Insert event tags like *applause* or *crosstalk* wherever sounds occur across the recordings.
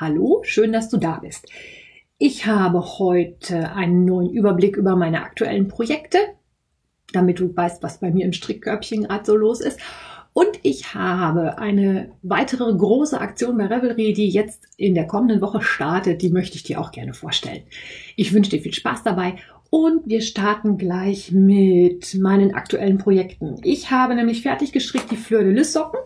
Hallo, schön, dass du da bist. Ich habe heute einen neuen Überblick über meine aktuellen Projekte, damit du weißt, was bei mir im Strickkörbchen gerade so los ist. Und ich habe eine weitere große Aktion bei Revelry, die jetzt in der kommenden Woche startet. Die möchte ich dir auch gerne vorstellen. Ich wünsche dir viel Spaß dabei und wir starten gleich mit meinen aktuellen Projekten. Ich habe nämlich fertig gestrickt die Fleur de Lis Socken.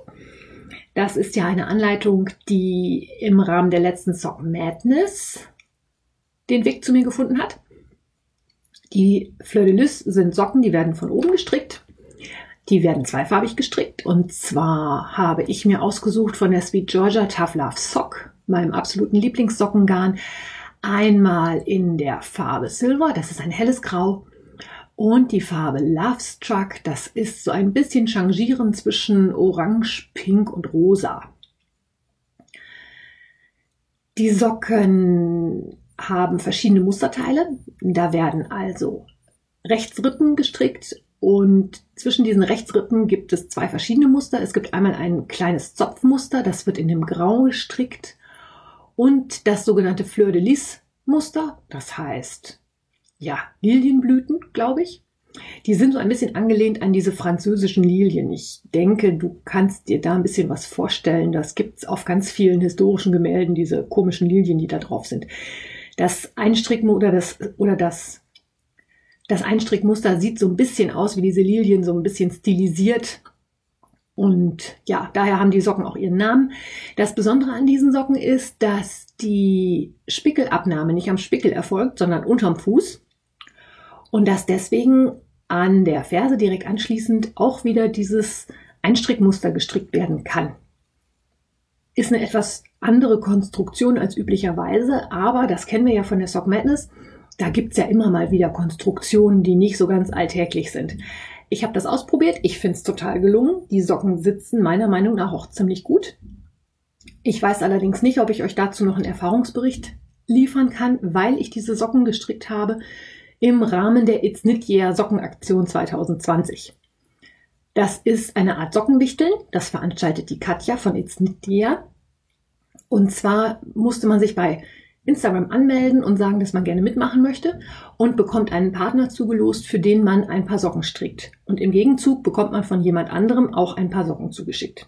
Das ist ja eine Anleitung, die im Rahmen der letzten Sock Madness den Weg zu mir gefunden hat. Die Fleur de Lis sind Socken, die werden von oben gestrickt. Die werden zweifarbig gestrickt. Und zwar habe ich mir ausgesucht von der Sweet Georgia Tough Love Sock, meinem absoluten Lieblingssockengarn, einmal in der Farbe Silver, das ist ein helles Grau, und die Farbe Love Struck, das ist so ein bisschen changieren zwischen Orange, Pink und Rosa. Die Socken haben verschiedene Musterteile. Da werden also Rechtsrippen gestrickt und zwischen diesen Rechtsrippen gibt es zwei verschiedene Muster. Es gibt einmal ein kleines Zopfmuster, das wird in dem Grau gestrickt und das sogenannte Fleur de Lis Muster, das heißt ja, Lilienblüten, glaube ich. Die sind so ein bisschen angelehnt an diese französischen Lilien. Ich denke, du kannst dir da ein bisschen was vorstellen. Das gibt's auf ganz vielen historischen Gemälden, diese komischen Lilien, die da drauf sind. Das Einstricken oder das, oder das, das Einstrickmuster sieht so ein bisschen aus wie diese Lilien, so ein bisschen stilisiert. Und ja, daher haben die Socken auch ihren Namen. Das Besondere an diesen Socken ist, dass die Spickelabnahme nicht am Spickel erfolgt, sondern unterm Fuß und dass deswegen an der Ferse direkt anschließend auch wieder dieses Einstrickmuster gestrickt werden kann. Ist eine etwas andere Konstruktion als üblicherweise, aber das kennen wir ja von der Sock Madness. Da gibt's ja immer mal wieder Konstruktionen, die nicht so ganz alltäglich sind. Ich habe das ausprobiert, ich finde es total gelungen. Die Socken sitzen meiner Meinung nach auch ziemlich gut. Ich weiß allerdings nicht, ob ich euch dazu noch einen Erfahrungsbericht liefern kann, weil ich diese Socken gestrickt habe im Rahmen der It's Knit Year Sockenaktion 2020. Das ist eine Art Sockenwichteln. Das veranstaltet die Katja von It's Knit Year. Und zwar musste man sich bei Instagram anmelden und sagen, dass man gerne mitmachen möchte und bekommt einen Partner zugelost, für den man ein paar Socken strickt. Und im Gegenzug bekommt man von jemand anderem auch ein paar Socken zugeschickt.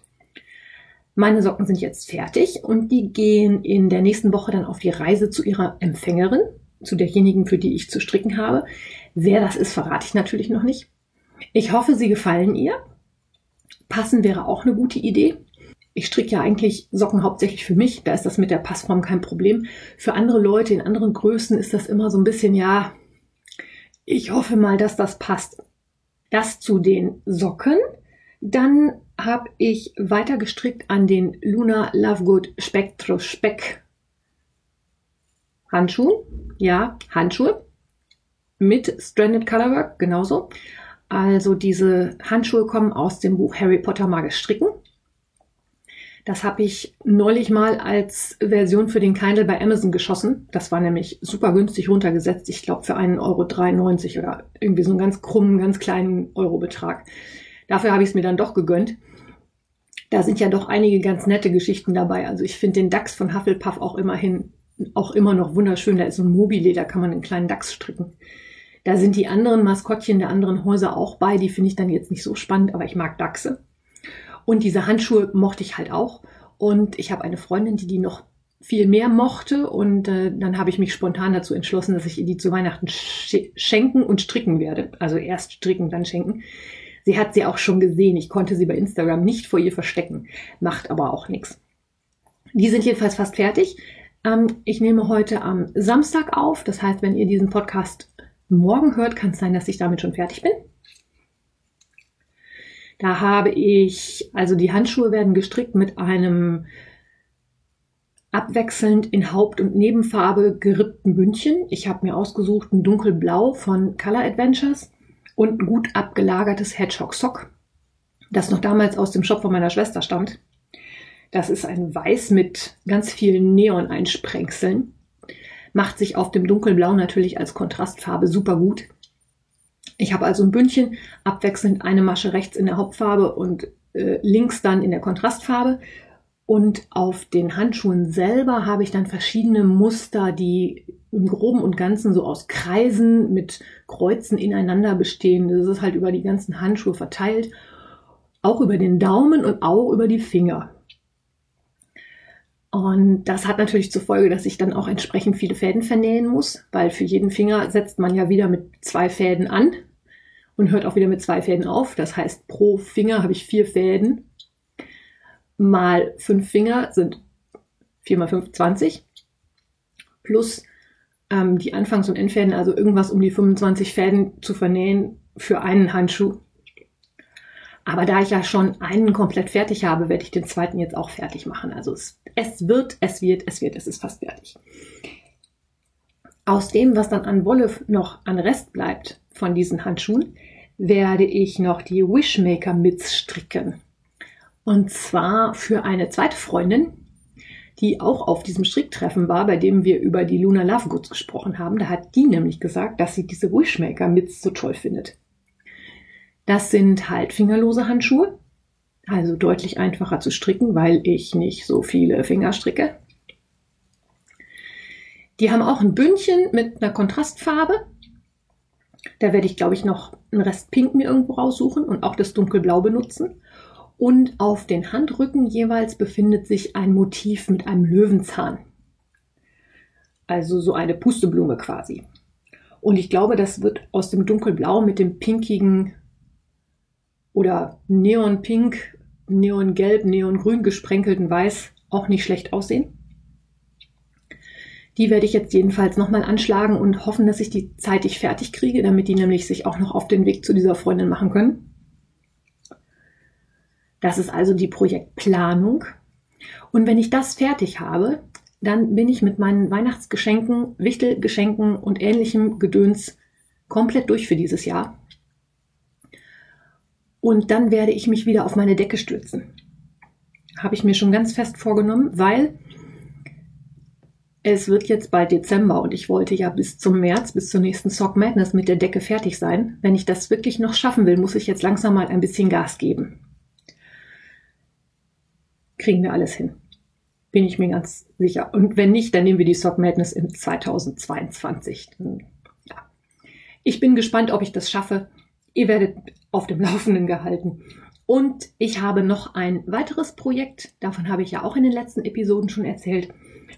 Meine Socken sind jetzt fertig und die gehen in der nächsten Woche dann auf die Reise zu ihrer Empfängerin zu derjenigen, für die ich zu stricken habe. Wer das ist, verrate ich natürlich noch nicht. Ich hoffe, sie gefallen ihr. Passen wäre auch eine gute Idee. Ich stricke ja eigentlich Socken hauptsächlich für mich. Da ist das mit der Passform kein Problem. Für andere Leute in anderen Größen ist das immer so ein bisschen, ja, ich hoffe mal, dass das passt. Das zu den Socken. Dann habe ich weiter gestrickt an den Luna Lovegood Spectro Speck Handschuhen. Ja, Handschuhe mit Stranded Colorwork, genauso. Also diese Handschuhe kommen aus dem Buch Harry Potter Magisch Stricken. Das habe ich neulich mal als Version für den Kindle bei Amazon geschossen. Das war nämlich super günstig runtergesetzt. Ich glaube für einen Euro 93 oder irgendwie so einen ganz krummen, ganz kleinen Eurobetrag. Dafür habe ich es mir dann doch gegönnt. Da sind ja doch einige ganz nette Geschichten dabei. Also ich finde den DAX von Hufflepuff auch immerhin auch immer noch wunderschön. Da ist so ein Mobile, da kann man einen kleinen Dachs stricken. Da sind die anderen Maskottchen der anderen Häuser auch bei. Die finde ich dann jetzt nicht so spannend, aber ich mag Dachse. Und diese Handschuhe mochte ich halt auch. Und ich habe eine Freundin, die die noch viel mehr mochte. Und äh, dann habe ich mich spontan dazu entschlossen, dass ich ihr die zu Weihnachten sch schenken und stricken werde. Also erst stricken, dann schenken. Sie hat sie auch schon gesehen. Ich konnte sie bei Instagram nicht vor ihr verstecken. Macht aber auch nichts. Die sind jedenfalls fast fertig. Ähm, ich nehme heute am Samstag auf. Das heißt, wenn ihr diesen Podcast morgen hört, kann es sein, dass ich damit schon fertig bin. Da habe ich, also die Handschuhe werden gestrickt mit einem abwechselnd in Haupt- und Nebenfarbe gerippten Bündchen. Ich habe mir ausgesucht ein dunkelblau von Color Adventures und ein gut abgelagertes Hedgehog Sock, das noch damals aus dem Shop von meiner Schwester stammt. Das ist ein Weiß mit ganz vielen Neon-Einsprengseln. Macht sich auf dem Dunkelblau natürlich als Kontrastfarbe super gut. Ich habe also ein Bündchen, abwechselnd eine Masche rechts in der Hauptfarbe und äh, links dann in der Kontrastfarbe. Und auf den Handschuhen selber habe ich dann verschiedene Muster, die im Groben und Ganzen so aus Kreisen mit Kreuzen ineinander bestehen. Das ist halt über die ganzen Handschuhe verteilt. Auch über den Daumen und auch über die Finger. Und das hat natürlich zur Folge, dass ich dann auch entsprechend viele Fäden vernähen muss, weil für jeden Finger setzt man ja wieder mit zwei Fäden an und hört auch wieder mit zwei Fäden auf. Das heißt, pro Finger habe ich vier Fäden. Mal fünf Finger sind vier mal fünf, 20. Plus ähm, die Anfangs- und Endfäden, also irgendwas um die 25 Fäden zu vernähen für einen Handschuh. Aber da ich ja schon einen komplett fertig habe, werde ich den zweiten jetzt auch fertig machen. Also es, es wird, es wird, es wird, es ist fast fertig. Aus dem, was dann an Wolle noch an Rest bleibt von diesen Handschuhen, werde ich noch die Wishmaker Mitts stricken. Und zwar für eine zweite Freundin, die auch auf diesem Stricktreffen war, bei dem wir über die Luna Love Goods gesprochen haben. Da hat die nämlich gesagt, dass sie diese Wishmaker Mitts so toll findet. Das sind halt fingerlose Handschuhe, also deutlich einfacher zu stricken, weil ich nicht so viele Finger stricke. Die haben auch ein Bündchen mit einer Kontrastfarbe. Da werde ich, glaube ich, noch einen Rest Pink mir irgendwo raussuchen und auch das Dunkelblau benutzen. Und auf den Handrücken jeweils befindet sich ein Motiv mit einem Löwenzahn. Also so eine Pusteblume quasi. Und ich glaube, das wird aus dem Dunkelblau mit dem pinkigen oder Neonpink, Neongelb, Neongrün gesprenkelten Weiß auch nicht schlecht aussehen. Die werde ich jetzt jedenfalls nochmal anschlagen und hoffen, dass ich die zeitig fertig kriege, damit die nämlich sich auch noch auf den Weg zu dieser Freundin machen können. Das ist also die Projektplanung. Und wenn ich das fertig habe, dann bin ich mit meinen Weihnachtsgeschenken, Wichtelgeschenken und ähnlichem Gedöns komplett durch für dieses Jahr. Und dann werde ich mich wieder auf meine Decke stürzen. Habe ich mir schon ganz fest vorgenommen, weil es wird jetzt bald Dezember und ich wollte ja bis zum März, bis zur nächsten Sock Madness mit der Decke fertig sein. Wenn ich das wirklich noch schaffen will, muss ich jetzt langsam mal ein bisschen Gas geben. Kriegen wir alles hin. Bin ich mir ganz sicher. Und wenn nicht, dann nehmen wir die Sock Madness in 2022. Ja. Ich bin gespannt, ob ich das schaffe. Ihr werdet auf dem *laughs* Laufenden gehalten. Und ich habe noch ein weiteres Projekt, davon habe ich ja auch in den letzten Episoden schon erzählt,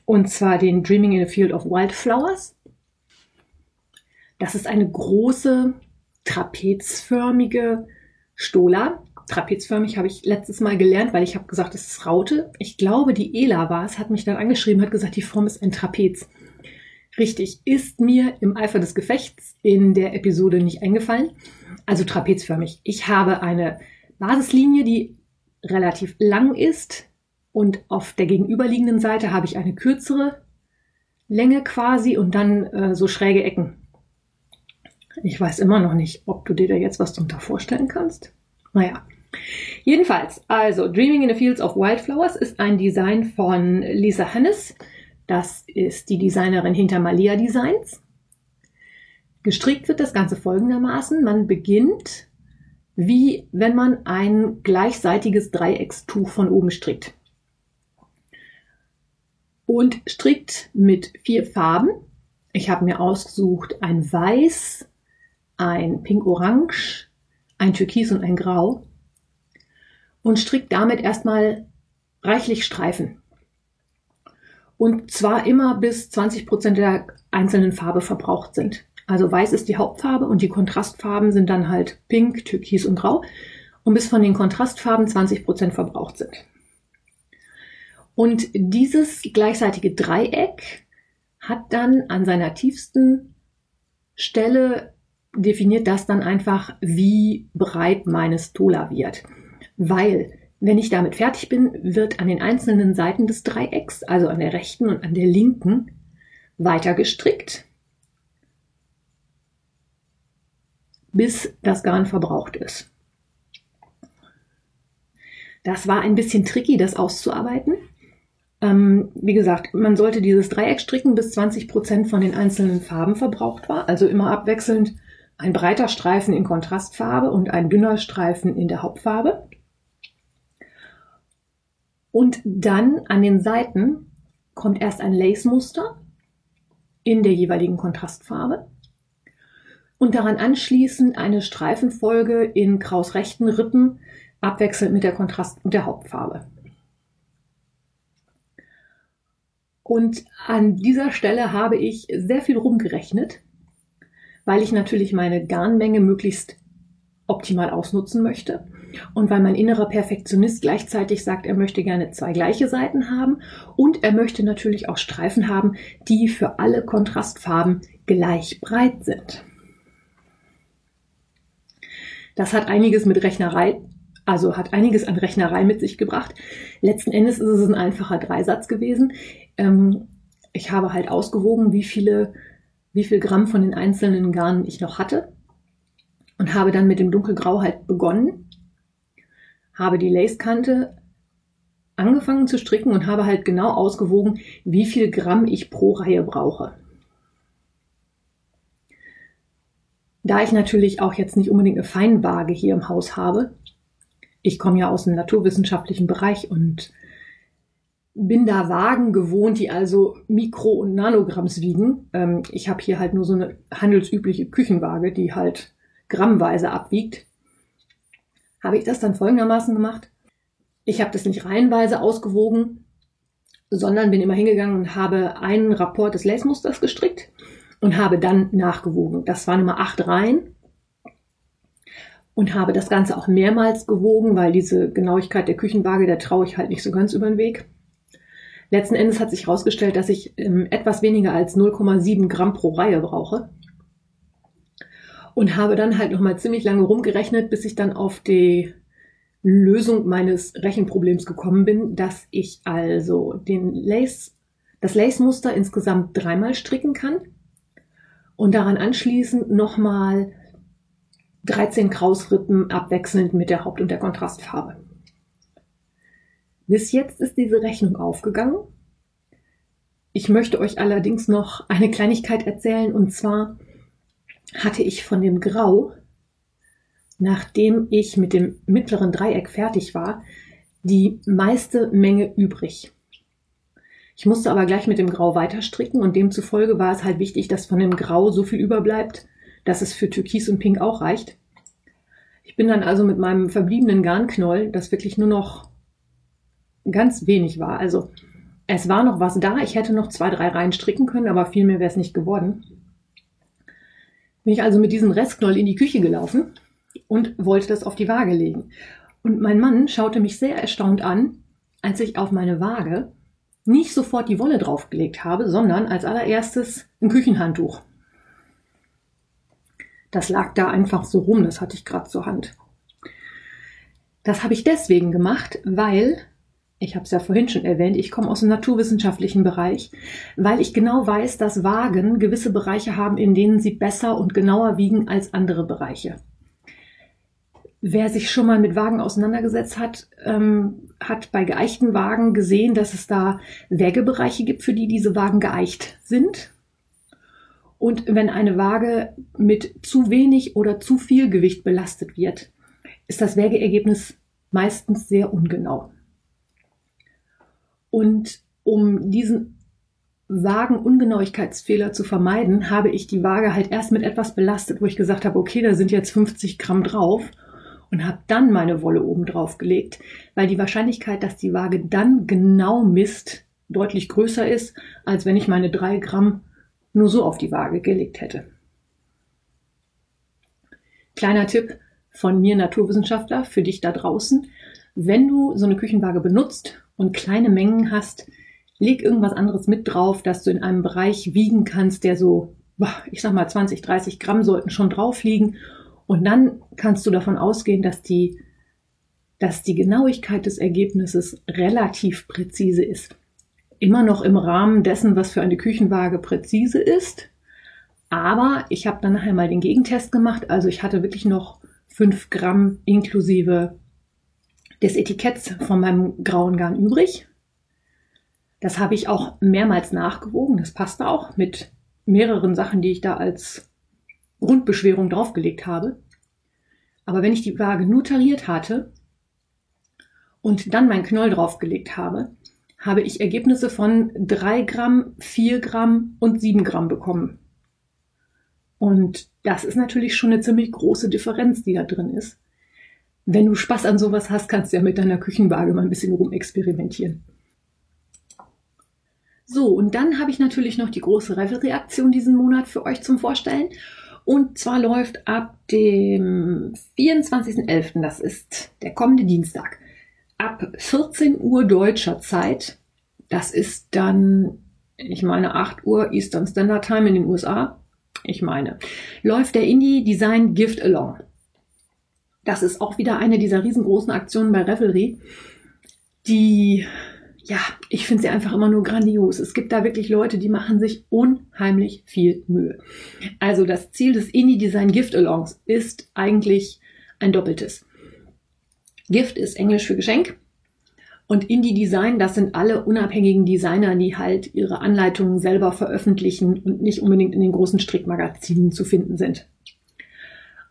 und zwar den Dreaming in a Field of Wildflowers. Das ist eine große, trapezförmige Stola. Trapezförmig habe ich letztes Mal gelernt, weil ich habe gesagt, es ist Raute. Ich glaube, die Ela war es, hat mich dann angeschrieben, hat gesagt, die Form ist ein Trapez. Richtig, ist mir im Eifer des Gefechts in der Episode nicht eingefallen. Also trapezförmig. Ich habe eine Basislinie, die relativ lang ist und auf der gegenüberliegenden Seite habe ich eine kürzere Länge quasi und dann äh, so schräge Ecken. Ich weiß immer noch nicht, ob du dir da jetzt was drunter vorstellen kannst. Naja. Jedenfalls, also Dreaming in the Fields of Wildflowers ist ein Design von Lisa Hannes. Das ist die Designerin hinter Malia Designs. Gestrickt wird das Ganze folgendermaßen. Man beginnt wie wenn man ein gleichseitiges Dreieckstuch von oben strickt. Und strickt mit vier Farben. Ich habe mir ausgesucht ein Weiß, ein Pink-Orange, ein Türkis und ein Grau. Und strickt damit erstmal reichlich Streifen. Und zwar immer bis 20 Prozent der einzelnen Farbe verbraucht sind. Also weiß ist die Hauptfarbe und die Kontrastfarben sind dann halt pink, türkis und grau. Und bis von den Kontrastfarben 20 Prozent verbraucht sind. Und dieses gleichseitige Dreieck hat dann an seiner tiefsten Stelle definiert das dann einfach, wie breit meine Stola wird. Weil Wenn ich damit fertig bin, wird an den einzelnen Seiten des Dreiecks, also an der rechten und an der linken, weiter gestrickt, bis das Garn verbraucht ist. Das war ein bisschen tricky, das auszuarbeiten. Ähm, wie gesagt, man sollte dieses Dreieck stricken, bis 20 Prozent von den einzelnen Farben verbraucht war. Also immer abwechselnd ein breiter Streifen in Kontrastfarbe und ein dünner Streifen in der Hauptfarbe. Und dann an den Seiten kommt erst ein Lace-Muster in der jeweiligen Kontrastfarbe und daran anschließend eine Streifenfolge in kraus rechten Rippen, abwechselnd mit der Kontrast- und der Hauptfarbe. Und an dieser Stelle habe ich sehr viel rumgerechnet, weil ich natürlich meine Garnmenge möglichst optimal ausnutzen möchte und weil mein innerer Perfektionist gleichzeitig sagt, er möchte gerne zwei gleiche Seiten haben und er möchte natürlich auch Streifen haben, die für alle Kontrastfarben gleich breit sind. Das hat einiges mit Rechnerei, also hat einiges an Rechnerei mit sich gebracht. Letzten Endes ist es ein einfacher Dreisatz gewesen. Ähm, ich habe halt ausgewogen, wie viele, wie viel Gramm von den einzelnen Garnen ich noch hatte und habe dann mit dem dunkelgrau halt begonnen, habe die Lacekante angefangen zu stricken und habe halt genau ausgewogen, wie viel Gramm ich pro Reihe brauche. Da ich natürlich auch jetzt nicht unbedingt eine Feinwaage hier im Haus habe, ich komme ja aus dem naturwissenschaftlichen Bereich und bin da Wagen gewohnt, die also Mikro- und Nanogramms wiegen. Ähm, ich habe hier halt nur so eine handelsübliche Küchenwaage, die halt grammweise abwiegt. Habe ich das dann folgendermaßen gemacht. Ich habe das nicht reihenweise ausgewogen, sondern bin immer hingegangen und habe einen Rapport des Lace-Musters gestrickt und habe dann nachgewogen. Das waren immer acht Reihen und habe das Ganze auch mehrmals gewogen, weil diese Genauigkeit der Küchenwaage, der traue ich halt nicht so ganz über den Weg. Letzten Endes hat sich herausgestellt, dass ich ähm, etwas weniger als 0,7 Gramm pro Reihe brauche. Und habe dann halt nochmal ziemlich lange rumgerechnet, bis ich dann auf die Lösung meines Rechenproblems gekommen bin, dass ich also den Lace, das Lace-Muster insgesamt dreimal stricken kann und daran anschließend nochmal 13 Krausrippen abwechselnd mit der Haupt- und der Kontrastfarbe. Bis jetzt ist diese Rechnung aufgegangen. Ich möchte euch allerdings noch eine Kleinigkeit erzählen und zwar hatte ich von dem Grau, nachdem ich mit dem mittleren Dreieck fertig war, die meiste Menge übrig. Ich musste aber gleich mit dem Grau weiter stricken und demzufolge war es halt wichtig, dass von dem Grau so viel überbleibt, dass es für Türkis und Pink auch reicht. Ich bin dann also mit meinem verbliebenen Garnknoll, das wirklich nur noch ganz wenig war, also es war noch was da, ich hätte noch zwei, drei Reihen stricken können, aber viel mehr wäre es nicht geworden. Bin ich also mit diesem Restknoll in die Küche gelaufen und wollte das auf die Waage legen. Und mein Mann schaute mich sehr erstaunt an, als ich auf meine Waage nicht sofort die Wolle draufgelegt habe, sondern als allererstes ein Küchenhandtuch. Das lag da einfach so rum, das hatte ich gerade zur Hand. Das habe ich deswegen gemacht, weil, ich habe es ja vorhin schon erwähnt, ich komme aus dem naturwissenschaftlichen Bereich, weil ich genau weiß, dass Wagen gewisse Bereiche haben, in denen sie besser und genauer wiegen als andere Bereiche. Wer sich schon mal mit Wagen auseinandergesetzt hat, ähm, hat bei geeichten Wagen gesehen, dass es da Wägebereiche gibt, für die diese Wagen geeicht sind. Und wenn eine Waage mit zu wenig oder zu viel Gewicht belastet wird, ist das Wägeergebnis meistens sehr ungenau. Und um diesen Wagenungenauigkeitsfehler zu vermeiden, habe ich die Waage halt erst mit etwas belastet, wo ich gesagt habe, okay, da sind jetzt 50 Gramm drauf und habe dann meine Wolle oben drauf gelegt, weil die Wahrscheinlichkeit, dass die Waage dann genau misst, deutlich größer ist, als wenn ich meine drei Gramm nur so auf die Waage gelegt hätte. Kleiner Tipp von mir Naturwissenschaftler für dich da draußen. Wenn du so eine Küchenwaage benutzt und kleine Mengen hast, leg irgendwas anderes mit drauf, dass du in einem Bereich wiegen kannst, der so, ich sag mal 20, 30 Gramm sollten schon drauf liegen und dann kannst du davon ausgehen, dass die dass die Genauigkeit des Ergebnisses relativ präzise ist. Immer noch im Rahmen dessen, was für eine Küchenwaage präzise ist. Aber ich habe dann nachher mal den Gegentest gemacht. Also ich hatte wirklich noch 5 Gramm inklusive des Etiketts von meinem grauen Garn übrig. Das habe ich auch mehrmals nachgewogen. Das passte auch mit mehreren Sachen, die ich da als Grundbeschwerung draufgelegt habe. Aber wenn ich die Waage nur tariert hatte und dann mein Knoll draufgelegt habe, habe ich Ergebnisse von 3 Gramm, 4 Gramm und 7 Gramm bekommen. Und das ist natürlich schon eine ziemlich große Differenz, die da drin ist. Wenn du Spaß an sowas hast, kannst du ja mit deiner Küchenwaage mal ein bisschen rumexperimentieren. So, und dann habe ich natürlich noch die große Revelry-Aktion diesen Monat für euch zum Vorstellen. Und zwar läuft ab dem 24.11., das ist der kommende Dienstag, ab 14 Uhr deutscher Zeit, das ist dann, ich meine, 8 Uhr Eastern Standard Time in den USA, ich meine, läuft der Indie Design Gift Along. Das ist auch wieder eine dieser riesengroßen Aktionen bei Revelry, die ja, ich finde sie einfach immer nur grandios. Es gibt da wirklich Leute, die machen sich unheimlich viel Mühe. Also das Ziel des Indie Design Gift Alongs ist eigentlich ein doppeltes. Gift ist Englisch für Geschenk. Und Indie Design, das sind alle unabhängigen Designer, die halt ihre Anleitungen selber veröffentlichen und nicht unbedingt in den großen Strickmagazinen zu finden sind.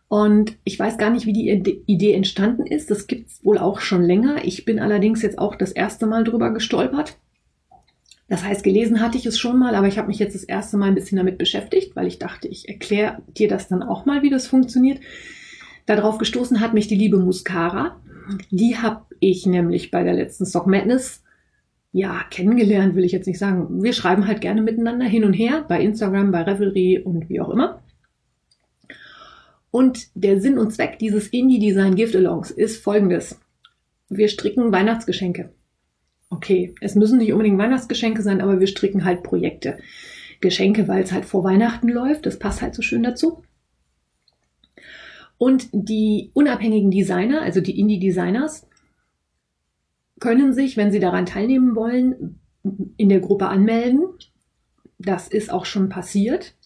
Und ich weiß gar nicht, wie die Idee entstanden ist. Das gibt's wohl auch schon länger. Ich bin allerdings jetzt auch das erste Mal drüber gestolpert. Das heißt, gelesen hatte ich es schon mal, aber ich habe mich jetzt das erste Mal ein bisschen damit beschäftigt, weil ich dachte, ich erkläre dir das dann auch mal, wie das funktioniert. Darauf gestoßen hat mich die liebe Muscara. Die habe ich nämlich bei der letzten Stock Madness ja, kennengelernt, will ich jetzt nicht sagen. Wir schreiben halt gerne miteinander hin und her bei Instagram, bei Revelry und wie auch immer. Und der Sinn und Zweck dieses Indie-Design Gift-Alongs ist folgendes. Wir stricken Weihnachtsgeschenke. Okay, es müssen nicht unbedingt Weihnachtsgeschenke sein, aber wir stricken halt Projekte. Geschenke, weil es halt vor Weihnachten läuft. Das passt halt so schön dazu. Und die unabhängigen Designer, also die Indie-Designers, können sich, wenn sie daran teilnehmen wollen, in der Gruppe anmelden. Das ist auch schon passiert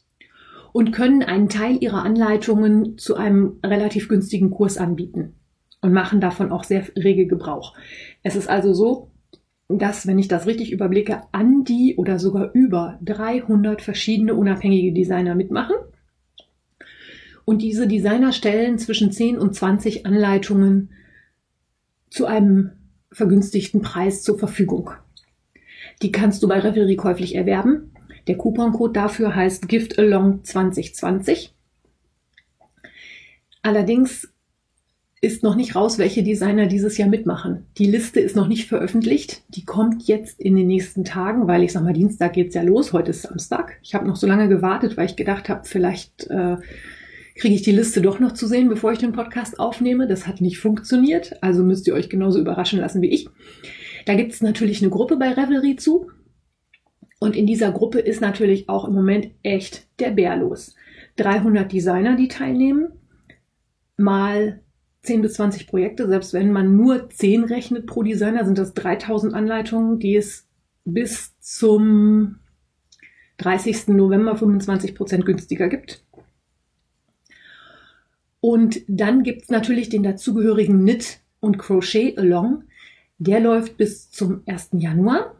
und können einen Teil ihrer Anleitungen zu einem relativ günstigen Kurs anbieten und machen davon auch sehr rege Gebrauch. Es ist also so, dass, wenn ich das richtig überblicke, an die oder sogar über 300 verschiedene unabhängige Designer mitmachen. Und diese Designer stellen zwischen 10 und 20 Anleitungen zu einem vergünstigten Preis zur Verfügung. Die kannst du bei Revelry käuflich erwerben. Der Couponcode dafür heißt GiftAlong 2020. Allerdings ist noch nicht raus, welche Designer dieses Jahr mitmachen. Die Liste ist noch nicht veröffentlicht. Die kommt jetzt in den nächsten Tagen, weil ich sag mal, Dienstag geht's ja los. Heute ist Samstag. Ich habe noch so lange gewartet, weil ich gedacht habe, vielleicht äh, kriege ich die Liste doch noch zu sehen, bevor ich den Podcast aufnehme. Das hat nicht funktioniert. Also müsst ihr euch genauso überraschen lassen wie ich. Da gibt's natürlich eine Gruppe bei Revelry zu. Und in dieser Gruppe ist natürlich auch im Moment echt der Bär los. 300 Designer, die teilnehmen, mal 10 bis 20 Projekte. Selbst wenn man nur 10 rechnet pro Designer, sind das 3000 Anleitungen, die es bis zum 30. November 25 Prozent günstiger gibt. Und dann gibt es natürlich den dazugehörigen Knit und Crochet Along. Der läuft bis zum 1. Januar.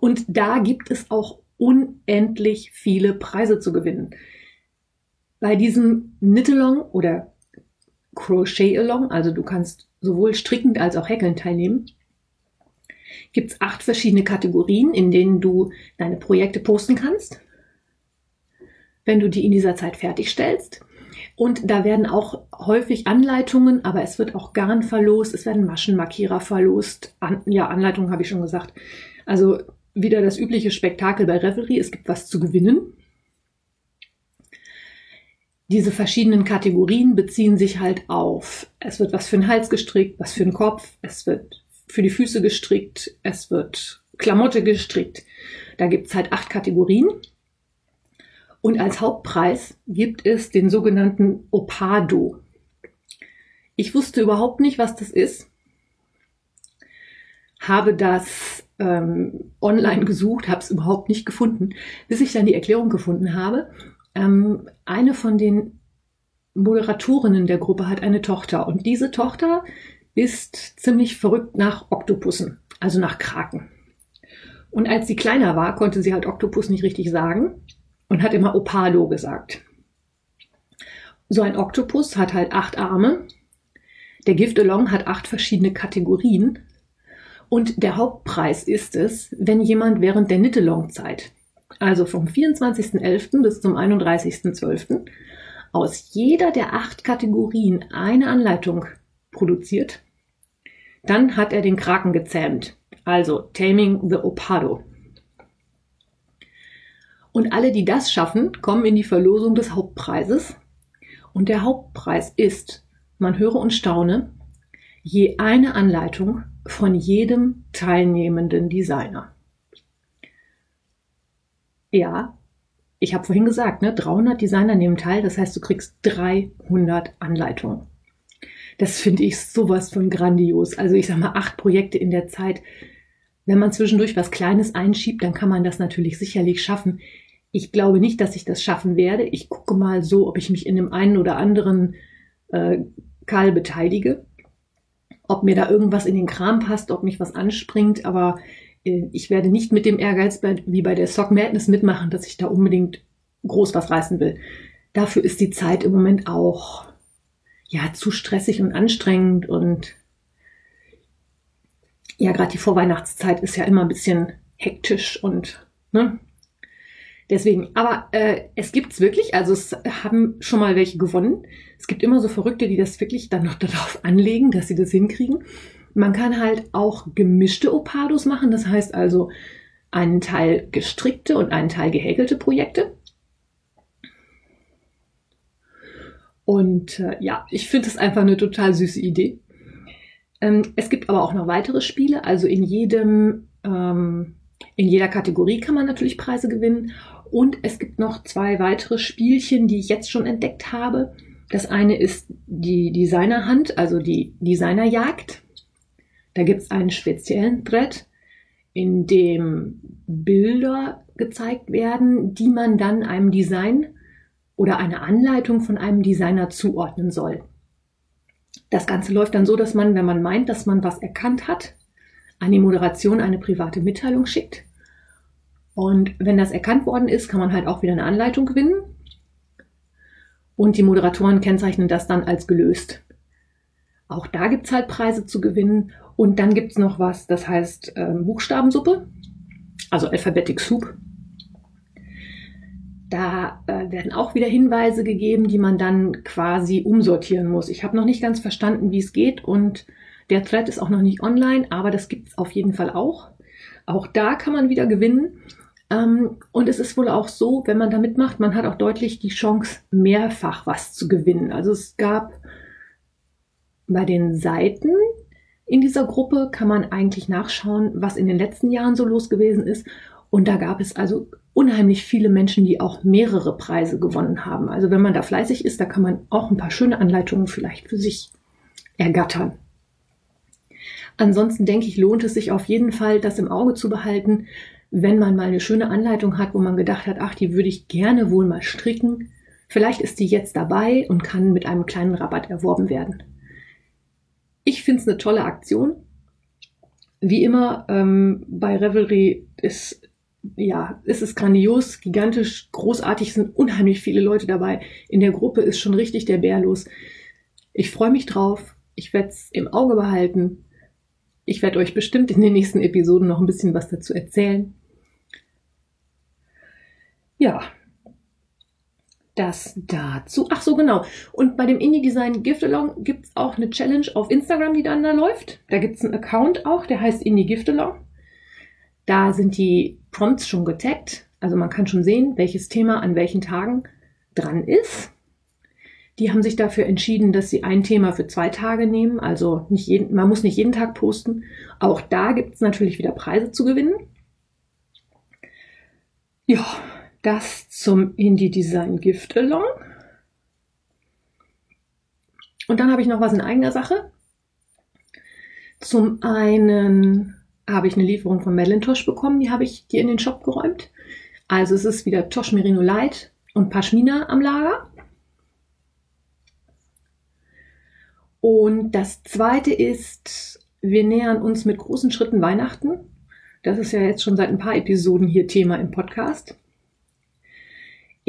Und da gibt es auch unendlich viele Preise zu gewinnen. Bei diesem Knit-Along oder Crochet-Along, also du kannst sowohl strickend als auch häkeln teilnehmen, gibt es acht verschiedene Kategorien, in denen du deine Projekte posten kannst, wenn du die in dieser Zeit fertigstellst. Und da werden auch häufig Anleitungen, aber es wird auch Garn verlost, es werden Maschenmarkierer verlost. An, ja, Anleitungen habe ich schon gesagt. Also wieder das übliche Spektakel bei Revelry. Es gibt was zu gewinnen. Diese verschiedenen Kategorien beziehen sich halt auf, es wird was für den Hals gestrickt, was für den Kopf, es wird für die Füße gestrickt, es wird Klamotte gestrickt. Da gibt es halt acht Kategorien. Und als Hauptpreis gibt es den sogenannten Opado. Ich wusste überhaupt nicht, was das ist. Habe das ähm, online gesucht, habe es überhaupt nicht gefunden, bis ich dann die Erklärung gefunden habe. Ähm, eine von den Moderatorinnen der Gruppe hat eine Tochter und diese Tochter ist ziemlich verrückt nach Oktopussen, also nach Kraken. Und als sie kleiner war, konnte sie halt Oktopus nicht richtig sagen und hat immer Opalo gesagt. So ein Oktopus hat halt acht Arme. Der Giftalong hat acht verschiedene Kategorien. Und der Hauptpreis ist es, wenn jemand während der Nittelong-Zeit, also vom 24.11. bis zum 31.12., aus jeder der acht Kategorien eine Anleitung produziert dann hat er den Kraken gezähmt. Also Taming the Opado. Und alle, die das schaffen, kommen in die Verlosung des Hauptpreises. Und der Hauptpreis ist, man höre und staune, je eine Anleitung von jedem teilnehmenden Designer. Ja, ich habe vorhin gesagt, ne, 300 Designer nehmen teil, das heißt, du kriegst 300 Anleitungen. Das finde ich sowas von grandios. Also ich sage mal, acht Projekte in der Zeit. Wenn man zwischendurch was Kleines einschiebt, dann kann man das natürlich sicherlich schaffen. Ich glaube nicht, dass ich das schaffen werde. Ich gucke mal so, ob ich mich in dem einen oder anderen äh, Karl beteilige. Ob mir da irgendwas in den Kram passt, ob mich was anspringt, aber äh, ich werde nicht mit dem Ehrgeiz bei, wie bei der Sock Madness mitmachen, dass ich da unbedingt groß was reißen will. Dafür ist die Zeit im Moment auch ja zu stressig und anstrengend und ja, gerade die Vorweihnachtszeit ist ja immer ein bisschen hektisch und ne? Deswegen, aber äh, es gibt's wirklich, also es haben schon mal welche gewonnen. Es gibt immer so Verrückte, die das wirklich dann noch *laughs* darauf anlegen, dass sie das hinkriegen. Man kann halt auch gemischte Opados machen, das heißt also einen Teil gestrickte und einen Teil gehäkelte Projekte. Und äh, ja, ich finde es einfach eine total süße Idee. Ähm, es gibt aber auch noch weitere Spiele. Also in jedem, ähm, in jeder Kategorie kann man natürlich Preise gewinnen. Und es gibt noch zwei weitere Spielchen, die ich jetzt schon entdeckt habe. Das eine ist die Designerhand, also die Designerjagd. Da gibt es einen speziellen Thread, in dem Bilder gezeigt werden, die man dann einem Design oder eine Anleitung von einem Designer zuordnen soll. Das Ganze läuft dann so, dass man, wenn man meint, dass man was erkannt hat, an die Moderation eine private Mitteilung schickt. Und wenn das erkannt worden ist, kann man halt auch wieder eine Anleitung gewinnen. Und die Moderatoren kennzeichnen das dann als gelöst. Auch da gibt's halt Preise zu gewinnen. Und dann gibt's noch was, das heißt äh, Buchstabensuppe, also Alphabetic Soup. Da äh, werden auch wieder Hinweise gegeben, die man dann quasi umsortieren muss. Ich habe noch nicht ganz verstanden, wie es geht und der Thread ist auch noch nicht online, aber das gibt es auf jeden Fall auch. Auch da kann man wieder gewinnen. Ähm, und es ist wohl auch so, wenn man da mitmacht, man hat auch deutlich die Chance, mehrfach was zu gewinnen. Also es gab bei den Seiten in dieser Gruppe kann man eigentlich nachschauen, was in den letzten Jahren so los gewesen ist. Und da gab es also unheimlich viele Menschen, die auch mehrere Preise gewonnen haben. Also wenn man da fleißig ist, da kann man auch ein paar schöne Anleitungen vielleicht für sich ergattern. Ansonsten denke ich, lohnt es sich auf jeden Fall, das im Auge zu behalten, wenn man mal eine schöne Anleitung hat, wo man gedacht hat, ach, die würde ich gerne wohl mal stricken. Vielleicht ist die jetzt dabei und kann mit einem kleinen Rabatt erworben werden. Ich finde es eine tolle Aktion. Wie immer ähm, bei Revelry ist ja, es ist grandios, gigantisch, großartig, sind unheimlich viele Leute dabei. In der Gruppe ist schon richtig der Bär los. Ich freue mich drauf. Ich werde es im Auge behalten. Ich werde euch bestimmt in den nächsten Episoden noch ein bisschen was dazu erzählen. Ja, das dazu. Ach so, genau. Und bei dem Indie Design Gift Along gibt es auch eine Challenge auf Instagram, die dann da läuft. Da gibt es einen Account auch, der heißt Indie Gift Along. Da sind die Prompts schon getaggt. Also man kann schon sehen, welches Thema an welchen Tagen dran ist. Die haben sich dafür entschieden, dass sie ein Thema für zwei Tage nehmen. Also nicht jeden, man muss nicht jeden Tag posten. Auch da gibt es natürlich wieder Preise zu gewinnen. Ja, das zum Indie Design Gift Along. Und dann habe ich noch was in eigener Sache. Zum einen habe ich eine Lieferung von Madelintosh bekommen, die habe ich dir in den Shop geräumt. Also es ist wieder Tosh Merino Light und Pashmina am Lager. Und das zweite ist, wir nähern uns mit großen Schritten Weihnachten. Das ist ja jetzt schon seit ein paar Episoden hier Thema im Podcast.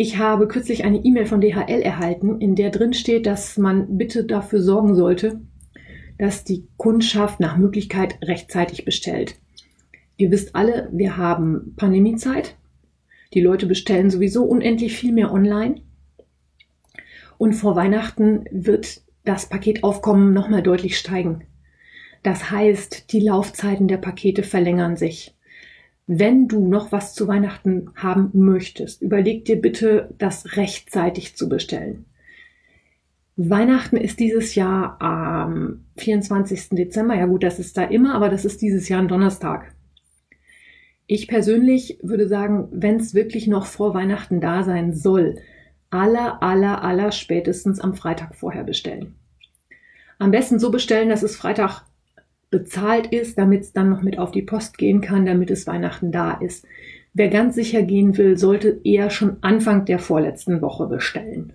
Ich habe kürzlich eine E-Mail von DHL erhalten, in der drin steht, dass man bitte dafür sorgen sollte, dass die Kundschaft nach Möglichkeit rechtzeitig bestellt. Ihr wisst alle, wir haben Pandemiezeit. Die Leute bestellen sowieso unendlich viel mehr online. Und vor Weihnachten wird das Paketaufkommen nochmal deutlich steigen. Das heißt, die Laufzeiten der Pakete verlängern sich. Wenn du noch was zu Weihnachten haben möchtest, überleg dir bitte, das rechtzeitig zu bestellen. Weihnachten ist dieses Jahr am 24. Dezember. Ja gut, das ist da immer, aber das ist dieses Jahr ein Donnerstag. Ich persönlich würde sagen, wenn es wirklich noch vor Weihnachten da sein soll, aller, aller, aller spätestens am Freitag vorher bestellen. Am besten so bestellen, dass es Freitag bezahlt ist, damit es dann noch mit auf die Post gehen kann, damit es Weihnachten da ist. Wer ganz sicher gehen will, sollte eher schon Anfang der vorletzten Woche bestellen.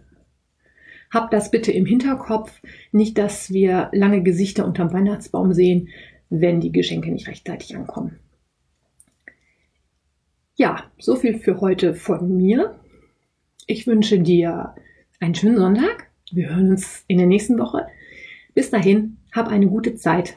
Habt das bitte im Hinterkopf, nicht, dass wir lange Gesichter unterm Weihnachtsbaum sehen, wenn die Geschenke nicht rechtzeitig ankommen. Ja, so viel für heute von mir. Ich wünsche dir einen schönen Sonntag. Wir hören uns in der nächsten Woche. Bis dahin, hab eine gute Zeit.